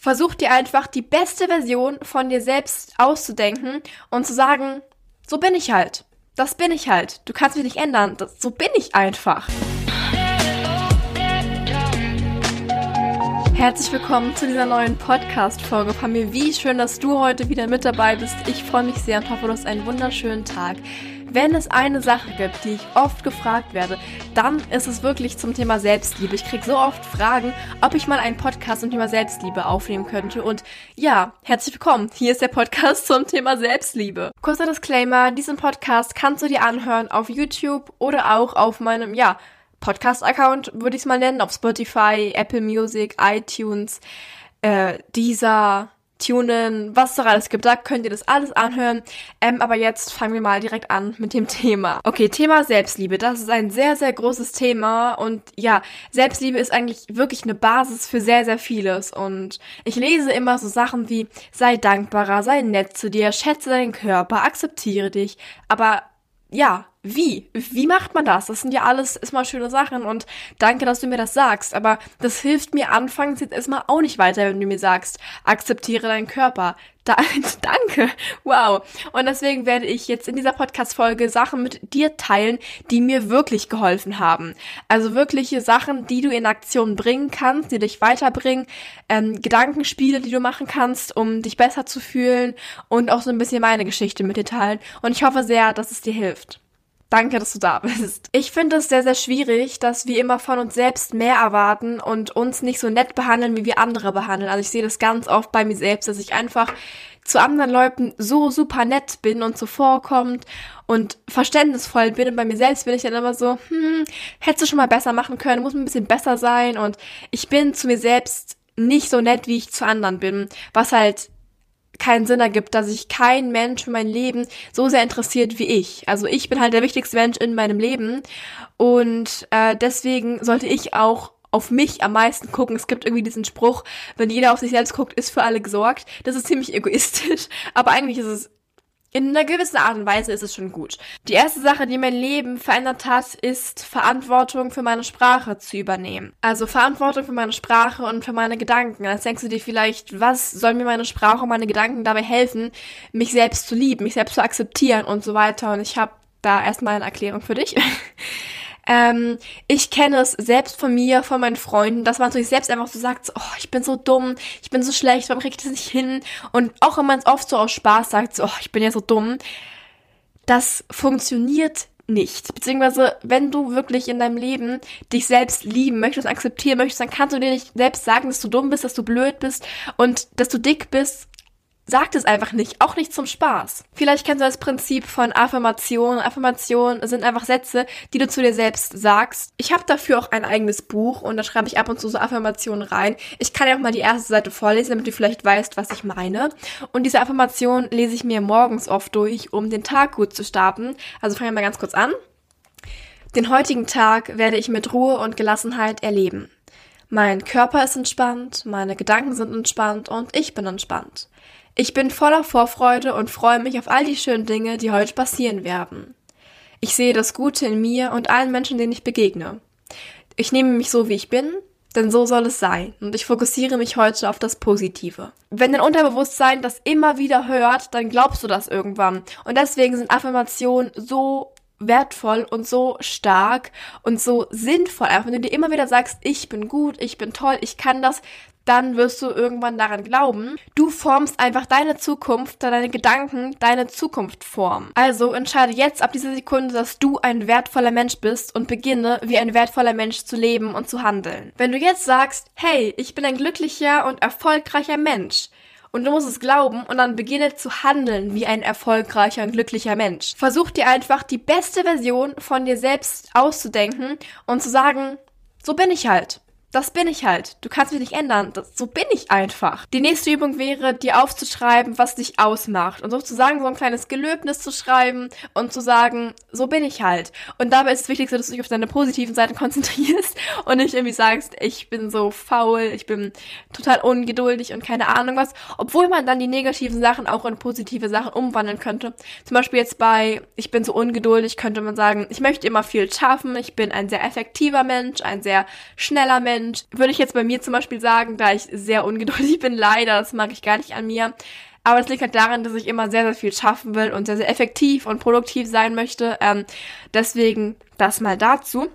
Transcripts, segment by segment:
Versuch dir einfach die beste Version von dir selbst auszudenken und zu sagen, so bin ich halt. Das bin ich halt. Du kannst mich nicht ändern. Das, so bin ich einfach. Herzlich willkommen zu dieser neuen Podcast-Folge von mir. Wie schön, dass du heute wieder mit dabei bist. Ich freue mich sehr und hoffe, du hast einen wunderschönen Tag. Wenn es eine Sache gibt, die ich oft gefragt werde, dann ist es wirklich zum Thema Selbstliebe. Ich kriege so oft Fragen, ob ich mal einen Podcast zum Thema Selbstliebe aufnehmen könnte. Und ja, herzlich willkommen. Hier ist der Podcast zum Thema Selbstliebe. Kurzer Disclaimer, diesen Podcast kannst du dir anhören auf YouTube oder auch auf meinem, ja, Podcast-Account, würde ich es mal nennen, auf Spotify, Apple Music, iTunes, äh, dieser tunen, was doch alles gibt. Da könnt ihr das alles anhören. Ähm, aber jetzt fangen wir mal direkt an mit dem Thema. Okay, Thema Selbstliebe. Das ist ein sehr, sehr großes Thema. Und ja, Selbstliebe ist eigentlich wirklich eine Basis für sehr, sehr vieles. Und ich lese immer so Sachen wie, sei dankbarer, sei nett zu dir, schätze deinen Körper, akzeptiere dich. Aber ja, wie? Wie macht man das? Das sind ja alles erstmal schöne Sachen und danke, dass du mir das sagst. Aber das hilft mir anfangs jetzt erstmal auch nicht weiter, wenn du mir sagst, akzeptiere deinen Körper. Da, danke. Wow. Und deswegen werde ich jetzt in dieser Podcast-Folge Sachen mit dir teilen, die mir wirklich geholfen haben. Also wirkliche Sachen, die du in Aktion bringen kannst, die dich weiterbringen, ähm, Gedankenspiele, die du machen kannst, um dich besser zu fühlen und auch so ein bisschen meine Geschichte mit dir teilen. Und ich hoffe sehr, dass es dir hilft. Danke, dass du da bist. Ich finde es sehr, sehr schwierig, dass wir immer von uns selbst mehr erwarten und uns nicht so nett behandeln, wie wir andere behandeln. Also ich sehe das ganz oft bei mir selbst, dass ich einfach zu anderen Leuten so super nett bin und zuvorkommt und verständnisvoll bin. Und bei mir selbst bin ich dann immer so, hm, hättest du schon mal besser machen können, muss ein bisschen besser sein. Und ich bin zu mir selbst nicht so nett, wie ich zu anderen bin, was halt keinen Sinn ergibt, dass sich kein Mensch für mein Leben so sehr interessiert wie ich. Also ich bin halt der wichtigste Mensch in meinem Leben und äh, deswegen sollte ich auch auf mich am meisten gucken. Es gibt irgendwie diesen Spruch, wenn jeder auf sich selbst guckt, ist für alle gesorgt. Das ist ziemlich egoistisch, aber eigentlich ist es in einer gewissen Art und Weise ist es schon gut. Die erste Sache, die mein Leben verändert hat, ist Verantwortung für meine Sprache zu übernehmen. Also Verantwortung für meine Sprache und für meine Gedanken. Jetzt denkst du dir vielleicht, was soll mir meine Sprache und meine Gedanken dabei helfen, mich selbst zu lieben, mich selbst zu akzeptieren und so weiter. Und ich habe da erstmal eine Erklärung für dich. Ähm, ich kenne es selbst von mir, von meinen Freunden, dass man sich selbst einfach so sagt, oh, ich bin so dumm, ich bin so schlecht, warum kriege ich das nicht hin? Und auch wenn man es oft so aus Spaß sagt, so, oh, ich bin ja so dumm, das funktioniert nicht. Beziehungsweise, wenn du wirklich in deinem Leben dich selbst lieben möchtest, akzeptieren möchtest, dann kannst du dir nicht selbst sagen, dass du dumm bist, dass du blöd bist und dass du dick bist sagt es einfach nicht, auch nicht zum Spaß. Vielleicht kennst du das Prinzip von Affirmation. Affirmationen sind einfach Sätze, die du zu dir selbst sagst. Ich habe dafür auch ein eigenes Buch und da schreibe ich ab und zu so Affirmationen rein. Ich kann ja auch mal die erste Seite vorlesen, damit du vielleicht weißt, was ich meine. Und diese Affirmation lese ich mir morgens oft durch, um den Tag gut zu starten. Also fangen wir mal ganz kurz an. Den heutigen Tag werde ich mit Ruhe und Gelassenheit erleben. Mein Körper ist entspannt, meine Gedanken sind entspannt und ich bin entspannt. Ich bin voller Vorfreude und freue mich auf all die schönen Dinge, die heute passieren werden. Ich sehe das Gute in mir und allen Menschen, denen ich begegne. Ich nehme mich so, wie ich bin, denn so soll es sein. Und ich fokussiere mich heute auf das Positive. Wenn dein Unterbewusstsein das immer wieder hört, dann glaubst du das irgendwann. Und deswegen sind Affirmationen so wertvoll und so stark und so sinnvoll. Einfach wenn du dir immer wieder sagst, ich bin gut, ich bin toll, ich kann das, dann wirst du irgendwann daran glauben. Du formst einfach deine Zukunft, deine Gedanken, deine Zukunft formen. Also entscheide jetzt ab dieser Sekunde, dass du ein wertvoller Mensch bist und beginne, wie ein wertvoller Mensch zu leben und zu handeln. Wenn du jetzt sagst, hey, ich bin ein glücklicher und erfolgreicher Mensch, und du musst es glauben und dann beginne zu handeln wie ein erfolgreicher und glücklicher Mensch. Versuch dir einfach die beste Version von dir selbst auszudenken und zu sagen, so bin ich halt das bin ich halt. Du kannst mich nicht ändern. Das, so bin ich einfach. Die nächste Übung wäre, dir aufzuschreiben, was dich ausmacht. Und sozusagen so ein kleines Gelöbnis zu schreiben und zu sagen, so bin ich halt. Und dabei ist es wichtig, dass du dich auf deine positiven Seiten konzentrierst und nicht irgendwie sagst, ich bin so faul, ich bin total ungeduldig und keine Ahnung was. Obwohl man dann die negativen Sachen auch in positive Sachen umwandeln könnte. Zum Beispiel jetzt bei, ich bin so ungeduldig, könnte man sagen, ich möchte immer viel schaffen, ich bin ein sehr effektiver Mensch, ein sehr schneller Mensch, Mensch. Würde ich jetzt bei mir zum Beispiel sagen, da ich sehr ungeduldig bin, leider, das mag ich gar nicht an mir. Aber das liegt halt daran, dass ich immer sehr, sehr viel schaffen will und sehr, sehr effektiv und produktiv sein möchte. Ähm, deswegen das mal dazu.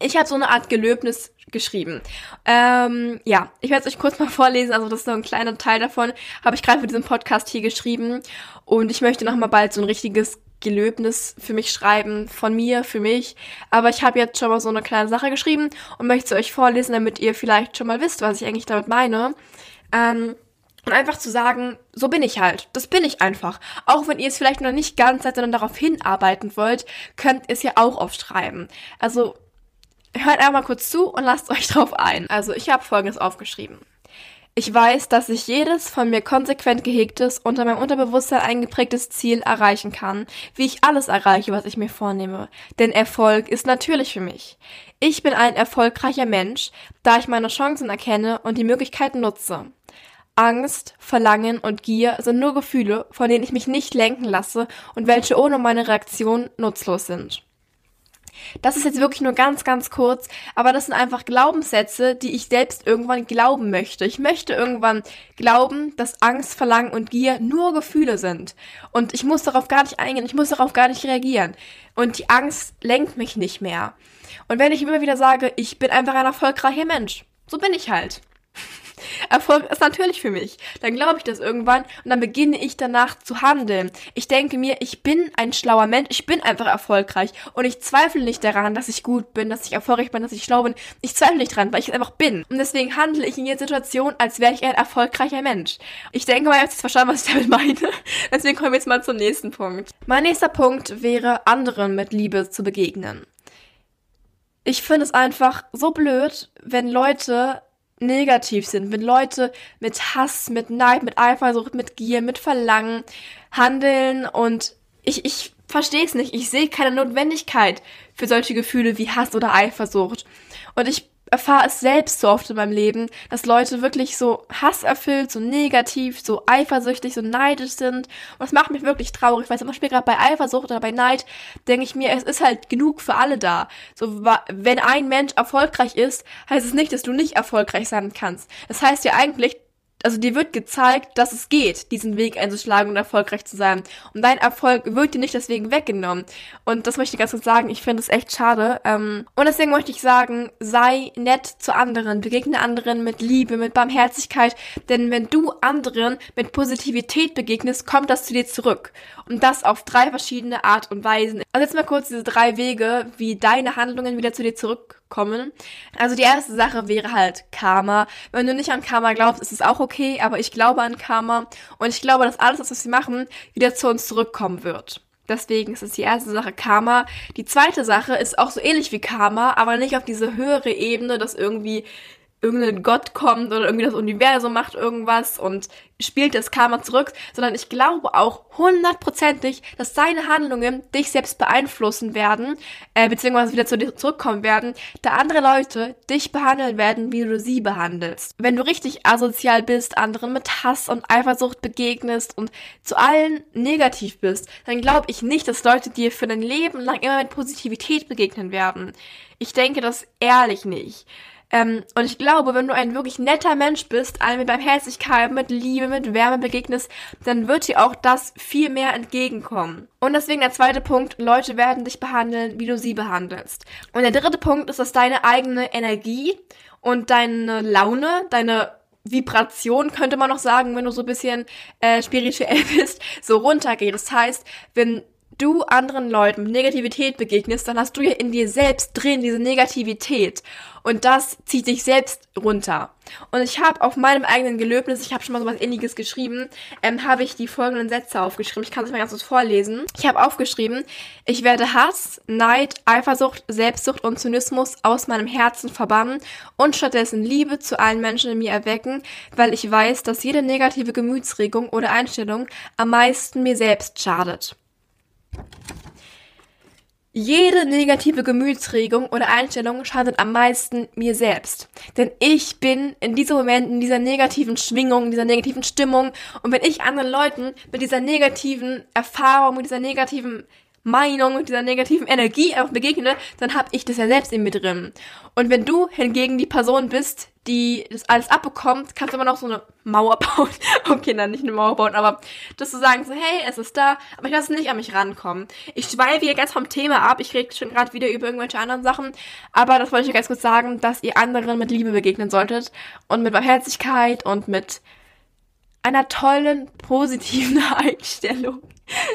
Ich habe so eine Art Gelöbnis geschrieben. Ähm, ja, ich werde es euch kurz mal vorlesen. Also das ist so ein kleiner Teil davon. Habe ich gerade für diesen Podcast hier geschrieben. Und ich möchte noch mal bald so ein richtiges Gelöbnis für mich schreiben, von mir, für mich. Aber ich habe jetzt schon mal so eine kleine Sache geschrieben und möchte es euch vorlesen, damit ihr vielleicht schon mal wisst, was ich eigentlich damit meine. Ähm, und einfach zu sagen, so bin ich halt. Das bin ich einfach. Auch wenn ihr es vielleicht noch nicht ganz seid, sondern darauf hinarbeiten wollt, könnt ihr es ja auch aufschreiben. Also hört einfach mal kurz zu und lasst euch drauf ein. Also ich habe folgendes aufgeschrieben. Ich weiß, dass ich jedes von mir konsequent gehegtes, unter meinem Unterbewusstsein eingeprägtes Ziel erreichen kann, wie ich alles erreiche, was ich mir vornehme. Denn Erfolg ist natürlich für mich. Ich bin ein erfolgreicher Mensch, da ich meine Chancen erkenne und die Möglichkeiten nutze. Angst, Verlangen und Gier sind nur Gefühle, von denen ich mich nicht lenken lasse und welche ohne meine Reaktion nutzlos sind. Das ist jetzt wirklich nur ganz, ganz kurz, aber das sind einfach Glaubenssätze, die ich selbst irgendwann glauben möchte. Ich möchte irgendwann glauben, dass Angst, Verlangen und Gier nur Gefühle sind. Und ich muss darauf gar nicht eingehen, ich muss darauf gar nicht reagieren. Und die Angst lenkt mich nicht mehr. Und wenn ich immer wieder sage, ich bin einfach ein erfolgreicher Mensch, so bin ich halt. Erfolg ist natürlich für mich. Dann glaube ich das irgendwann und dann beginne ich danach zu handeln. Ich denke mir, ich bin ein schlauer Mensch, ich bin einfach erfolgreich und ich zweifle nicht daran, dass ich gut bin, dass ich erfolgreich bin, dass ich schlau bin. Ich zweifle nicht dran, weil ich es einfach bin. Und deswegen handle ich in jeder Situation, als wäre ich ein erfolgreicher Mensch. Ich denke mal, ihr habt jetzt verstanden, was ich damit meine. Deswegen kommen wir jetzt mal zum nächsten Punkt. Mein nächster Punkt wäre, anderen mit Liebe zu begegnen. Ich finde es einfach so blöd, wenn Leute negativ sind, wenn Leute mit Hass, mit Neid, mit Eifersucht, mit Gier, mit Verlangen handeln und ich, ich verstehe es nicht. Ich sehe keine Notwendigkeit für solche Gefühle wie Hass oder Eifersucht. Und ich erfahre es selbst so oft in meinem Leben, dass Leute wirklich so hasserfüllt, so negativ, so eifersüchtig, so neidisch sind. Und das macht mich wirklich traurig, weil zum Beispiel gerade bei Eifersucht oder bei Neid denke ich mir, es ist halt genug für alle da. So, wenn ein Mensch erfolgreich ist, heißt es nicht, dass du nicht erfolgreich sein kannst. Das heißt ja eigentlich, also dir wird gezeigt, dass es geht, diesen Weg einzuschlagen und erfolgreich zu sein. Und dein Erfolg wird dir nicht deswegen weggenommen. Und das möchte ich ganz kurz sagen, ich finde es echt schade. Ähm, und deswegen möchte ich sagen, sei nett zu anderen, begegne anderen mit Liebe, mit Barmherzigkeit. Denn wenn du anderen mit Positivität begegnest, kommt das zu dir zurück. Und das auf drei verschiedene Art und Weisen. Also jetzt mal kurz diese drei Wege, wie deine Handlungen wieder zu dir zurückkommen. Also die erste Sache wäre halt Karma. Wenn du nicht an Karma glaubst, ist es auch okay, aber ich glaube an Karma und ich glaube, dass alles, was wir machen, wieder zu uns zurückkommen wird. Deswegen ist es die erste Sache Karma. Die zweite Sache ist auch so ähnlich wie Karma, aber nicht auf diese höhere Ebene, dass irgendwie irgendein Gott kommt oder irgendwie das Universum macht irgendwas und spielt das Karma zurück, sondern ich glaube auch hundertprozentig, dass deine Handlungen dich selbst beeinflussen werden, äh, beziehungsweise wieder zu dir zurückkommen werden, da andere Leute dich behandeln werden, wie du sie behandelst. Wenn du richtig asozial bist, anderen mit Hass und Eifersucht begegnest und zu allen negativ bist, dann glaube ich nicht, dass Leute dir für dein Leben lang immer mit Positivität begegnen werden. Ich denke das ehrlich nicht. Ähm, und ich glaube, wenn du ein wirklich netter Mensch bist, allen mit Barmherzigkeit, mit Liebe, mit Wärme begegnest, dann wird dir auch das viel mehr entgegenkommen. Und deswegen der zweite Punkt, Leute werden dich behandeln, wie du sie behandelst. Und der dritte Punkt ist, dass deine eigene Energie und deine Laune, deine Vibration könnte man noch sagen, wenn du so ein bisschen äh, spirituell bist, so runtergeht. Das heißt, wenn du anderen Leuten mit Negativität begegnest, dann hast du ja in dir selbst drin diese Negativität. Und das zieht dich selbst runter. Und ich habe auf meinem eigenen Gelöbnis, ich habe schon mal so was ähnliches geschrieben, ähm, habe ich die folgenden Sätze aufgeschrieben. Ich kann es mal ganz kurz vorlesen. Ich habe aufgeschrieben, ich werde Hass, Neid, Eifersucht, Selbstsucht und Zynismus aus meinem Herzen verbannen und stattdessen Liebe zu allen Menschen in mir erwecken, weil ich weiß, dass jede negative Gemütsregung oder Einstellung am meisten mir selbst schadet. Jede negative Gemütsregung oder Einstellung schadet am meisten mir selbst. Denn ich bin in diesem Moment in dieser negativen Schwingung, in dieser negativen Stimmung. Und wenn ich anderen Leuten mit dieser negativen Erfahrung, mit dieser negativen Meinung und dieser negativen Energie einfach begegne, dann habe ich das ja selbst in mir drin. Und wenn du hingegen die Person bist, die das alles abbekommt, kannst du immer noch so eine Mauer bauen. okay, dann nicht eine Mauer bauen, aber das zu sagen, so, hey, es ist da, aber ich lasse es nicht an mich rankommen. Ich schweife hier ganz vom Thema ab, ich rede schon gerade wieder über irgendwelche anderen Sachen, aber das wollte ich ganz kurz sagen, dass ihr anderen mit Liebe begegnen solltet und mit Barmherzigkeit und mit einer tollen, positiven Einstellung.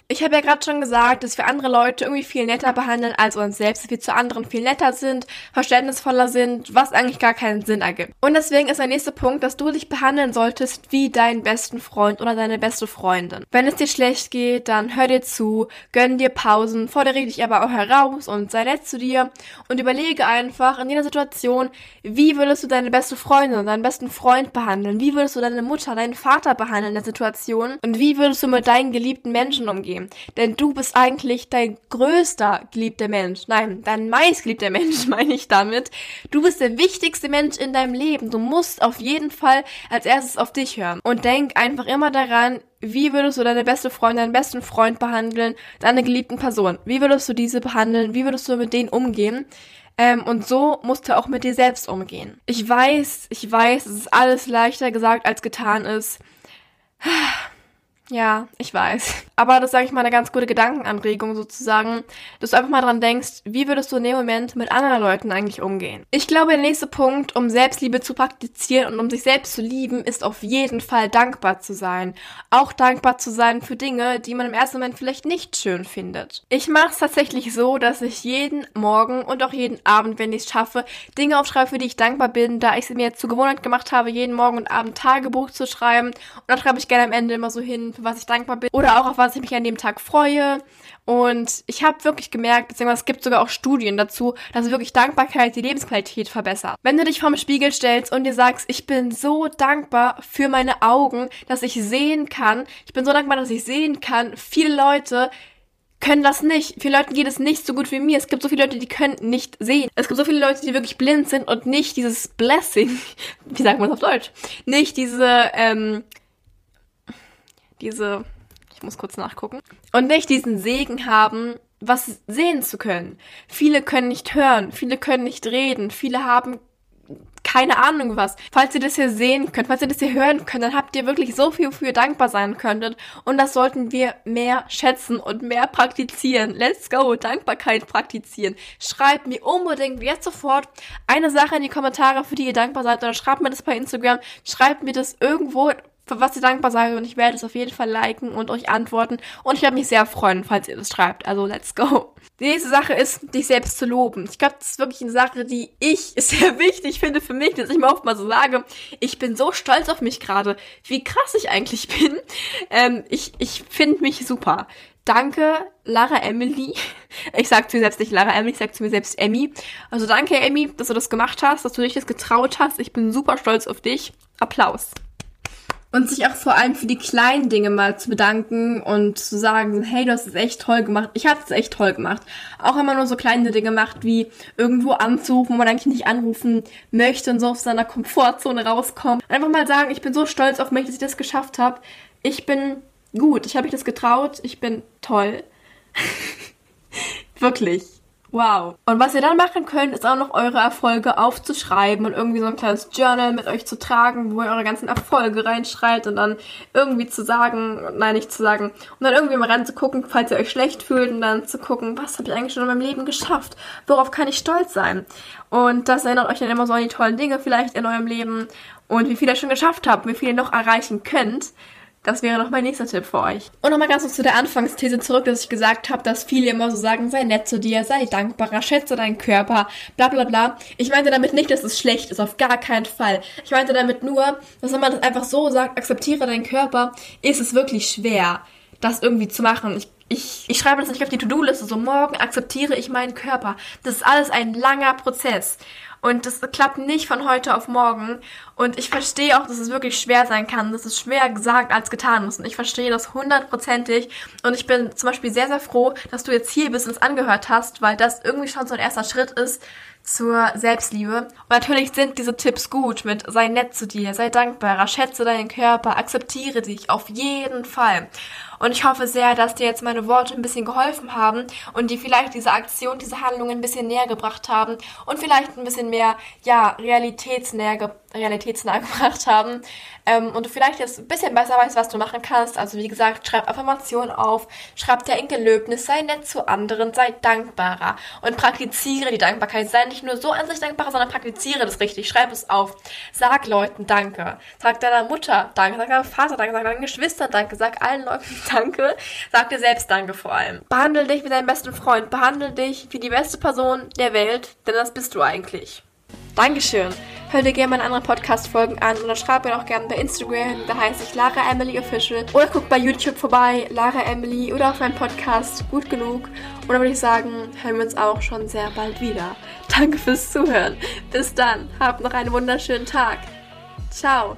Ich habe ja gerade schon gesagt, dass wir andere Leute irgendwie viel netter behandeln als uns selbst, dass wir zu anderen viel netter sind, verständnisvoller sind, was eigentlich gar keinen Sinn ergibt. Und deswegen ist der nächste Punkt, dass du dich behandeln solltest wie deinen besten Freund oder deine beste Freundin. Wenn es dir schlecht geht, dann hör dir zu, gönn dir Pausen, fordere dich aber auch heraus und sei nett zu dir und überlege einfach in jeder Situation, wie würdest du deine beste Freundin und deinen besten Freund behandeln? Wie würdest du deine Mutter, deinen Vater behandeln in der Situation? Und wie würdest du mit deinen geliebten Menschen Menschen umgehen. Denn du bist eigentlich dein größter geliebter Mensch. Nein, dein meistgeliebter Mensch meine ich damit. Du bist der wichtigste Mensch in deinem Leben. Du musst auf jeden Fall als erstes auf dich hören. Und denk einfach immer daran, wie würdest du deine beste Freundin, deinen besten Freund behandeln, deine geliebten Person? Wie würdest du diese behandeln? Wie würdest du mit denen umgehen? Ähm, und so musst du auch mit dir selbst umgehen. Ich weiß, ich weiß, es ist alles leichter gesagt als getan ist. Ja, ich weiß. Aber das sage ich mal eine ganz gute Gedankenanregung sozusagen, dass du einfach mal dran denkst, wie würdest du in dem Moment mit anderen Leuten eigentlich umgehen? Ich glaube, der nächste Punkt, um Selbstliebe zu praktizieren und um sich selbst zu lieben, ist auf jeden Fall dankbar zu sein. Auch dankbar zu sein für Dinge, die man im ersten Moment vielleicht nicht schön findet. Ich mache es tatsächlich so, dass ich jeden Morgen und auch jeden Abend, wenn ich es schaffe, Dinge aufschreibe, für die ich dankbar bin, da ich es mir jetzt zur Gewohnheit gemacht habe, jeden Morgen und Abend Tagebuch zu schreiben. Und dann schreibe ich gerne am Ende immer so hin, für was ich dankbar bin oder auch auf was ich mich an dem Tag freue. Und ich habe wirklich gemerkt, beziehungsweise es gibt sogar auch Studien dazu, dass wirklich Dankbarkeit die Lebensqualität verbessert. Wenn du dich vorm Spiegel stellst und dir sagst, ich bin so dankbar für meine Augen, dass ich sehen kann, ich bin so dankbar, dass ich sehen kann, viele Leute können das nicht. Viele Leuten geht es nicht so gut wie mir. Es gibt so viele Leute, die können nicht sehen. Es gibt so viele Leute, die wirklich blind sind und nicht dieses Blessing, wie sagt man das auf Deutsch, nicht diese, ähm, diese, ich muss kurz nachgucken, und nicht diesen Segen haben, was sehen zu können. Viele können nicht hören, viele können nicht reden, viele haben keine Ahnung was. Falls ihr das hier sehen könnt, falls ihr das hier hören könnt, dann habt ihr wirklich so viel für dankbar sein könntet. Und das sollten wir mehr schätzen und mehr praktizieren. Let's go, Dankbarkeit praktizieren. Schreibt mir unbedingt jetzt sofort eine Sache in die Kommentare, für die ihr dankbar seid, oder schreibt mir das bei Instagram, schreibt mir das irgendwo für was ihr dankbar seid und ich werde es auf jeden Fall liken und euch antworten und ich werde mich sehr freuen, falls ihr das schreibt. Also let's go. Die nächste Sache ist, dich selbst zu loben. Ich glaube, das ist wirklich eine Sache, die ich sehr wichtig finde für mich, dass ich mir oft mal so sage, ich bin so stolz auf mich gerade, wie krass ich eigentlich bin. Ähm, ich ich finde mich super. Danke, Lara Emily. Ich sag zu mir selbst nicht Lara Emily, ich sag zu mir selbst Emmy. Also danke, Emmy, dass du das gemacht hast, dass du dich das getraut hast. Ich bin super stolz auf dich. Applaus und sich auch vor allem für die kleinen Dinge mal zu bedanken und zu sagen, hey, du hast es echt toll gemacht. Ich habe es echt toll gemacht. Auch wenn man nur so kleine Dinge macht, wie irgendwo anzurufen, wo man eigentlich nicht anrufen möchte und so aus seiner Komfortzone rauskommt. Einfach mal sagen, ich bin so stolz auf mich, dass ich das geschafft habe. Ich bin gut, ich habe mich das getraut, ich bin toll. Wirklich. Wow. Und was ihr dann machen könnt, ist auch noch eure Erfolge aufzuschreiben und irgendwie so ein kleines Journal mit euch zu tragen, wo ihr eure ganzen Erfolge reinschreibt und dann irgendwie zu sagen, nein, nicht zu sagen, und dann irgendwie mal ranzugucken, falls ihr euch schlecht fühlt und dann zu gucken, was habe ich eigentlich schon in meinem Leben geschafft? Worauf kann ich stolz sein? Und das erinnert euch dann immer so an die tollen Dinge vielleicht in eurem Leben und wie viel ihr schon geschafft habt, wie viel ihr noch erreichen könnt. Das wäre noch mein nächster Tipp für euch. Und nochmal ganz kurz zu der Anfangsthese zurück, dass ich gesagt habe, dass viele immer so sagen, sei nett zu dir, sei dankbarer, schätze deinen Körper, bla bla bla. Ich meinte damit nicht, dass es schlecht ist, auf gar keinen Fall. Ich meinte damit nur, dass wenn man das einfach so sagt, akzeptiere deinen Körper, ist es wirklich schwer, das irgendwie zu machen. Ich ich, ich schreibe das nicht auf die To-Do-Liste, so morgen akzeptiere ich meinen Körper. Das ist alles ein langer Prozess. Und das klappt nicht von heute auf morgen. Und ich verstehe auch, dass es wirklich schwer sein kann. Das ist schwer gesagt als getan ist. Und ich verstehe das hundertprozentig. Und ich bin zum Beispiel sehr, sehr froh, dass du jetzt hier bist und es angehört hast, weil das irgendwie schon so ein erster Schritt ist, zur Selbstliebe. Und natürlich sind diese Tipps gut mit sei nett zu dir, sei dankbarer, schätze deinen Körper, akzeptiere dich auf jeden Fall. Und ich hoffe sehr, dass dir jetzt meine Worte ein bisschen geholfen haben und die vielleicht diese Aktion, diese Handlung ein bisschen näher gebracht haben und vielleicht ein bisschen mehr, ja, realitätsnäher, realitätsnah gebracht haben. Ähm, und du vielleicht jetzt ein bisschen besser weißt, was du machen kannst. Also wie gesagt, schreib Affirmationen auf, schreib dir ein Gelöbnis, sei nett zu anderen, sei dankbarer und praktiziere die Dankbarkeit. Sei nicht nur so an sich dankbarer, sondern praktiziere das richtig. Schreib es auf. Sag Leuten Danke. Sag deiner Mutter Danke, sag deinem Vater Danke, sag deinen Geschwistern Danke, sag allen Leuten Danke. Sag dir selbst Danke vor allem. Behandle dich wie deinen besten Freund. Behandle dich wie die beste Person der Welt, denn das bist du eigentlich. Dankeschön. Hör dir gerne meine anderen Podcast-Folgen an oder schreib mir auch gerne bei Instagram, da heiße ich Lara Emily Official. Oder guck bei YouTube vorbei, Lara Emily oder auf meinem Podcast Gut Genug. Und dann würde ich sagen, hören wir uns auch schon sehr bald wieder. Danke fürs Zuhören. Bis dann. Habt noch einen wunderschönen Tag. Ciao.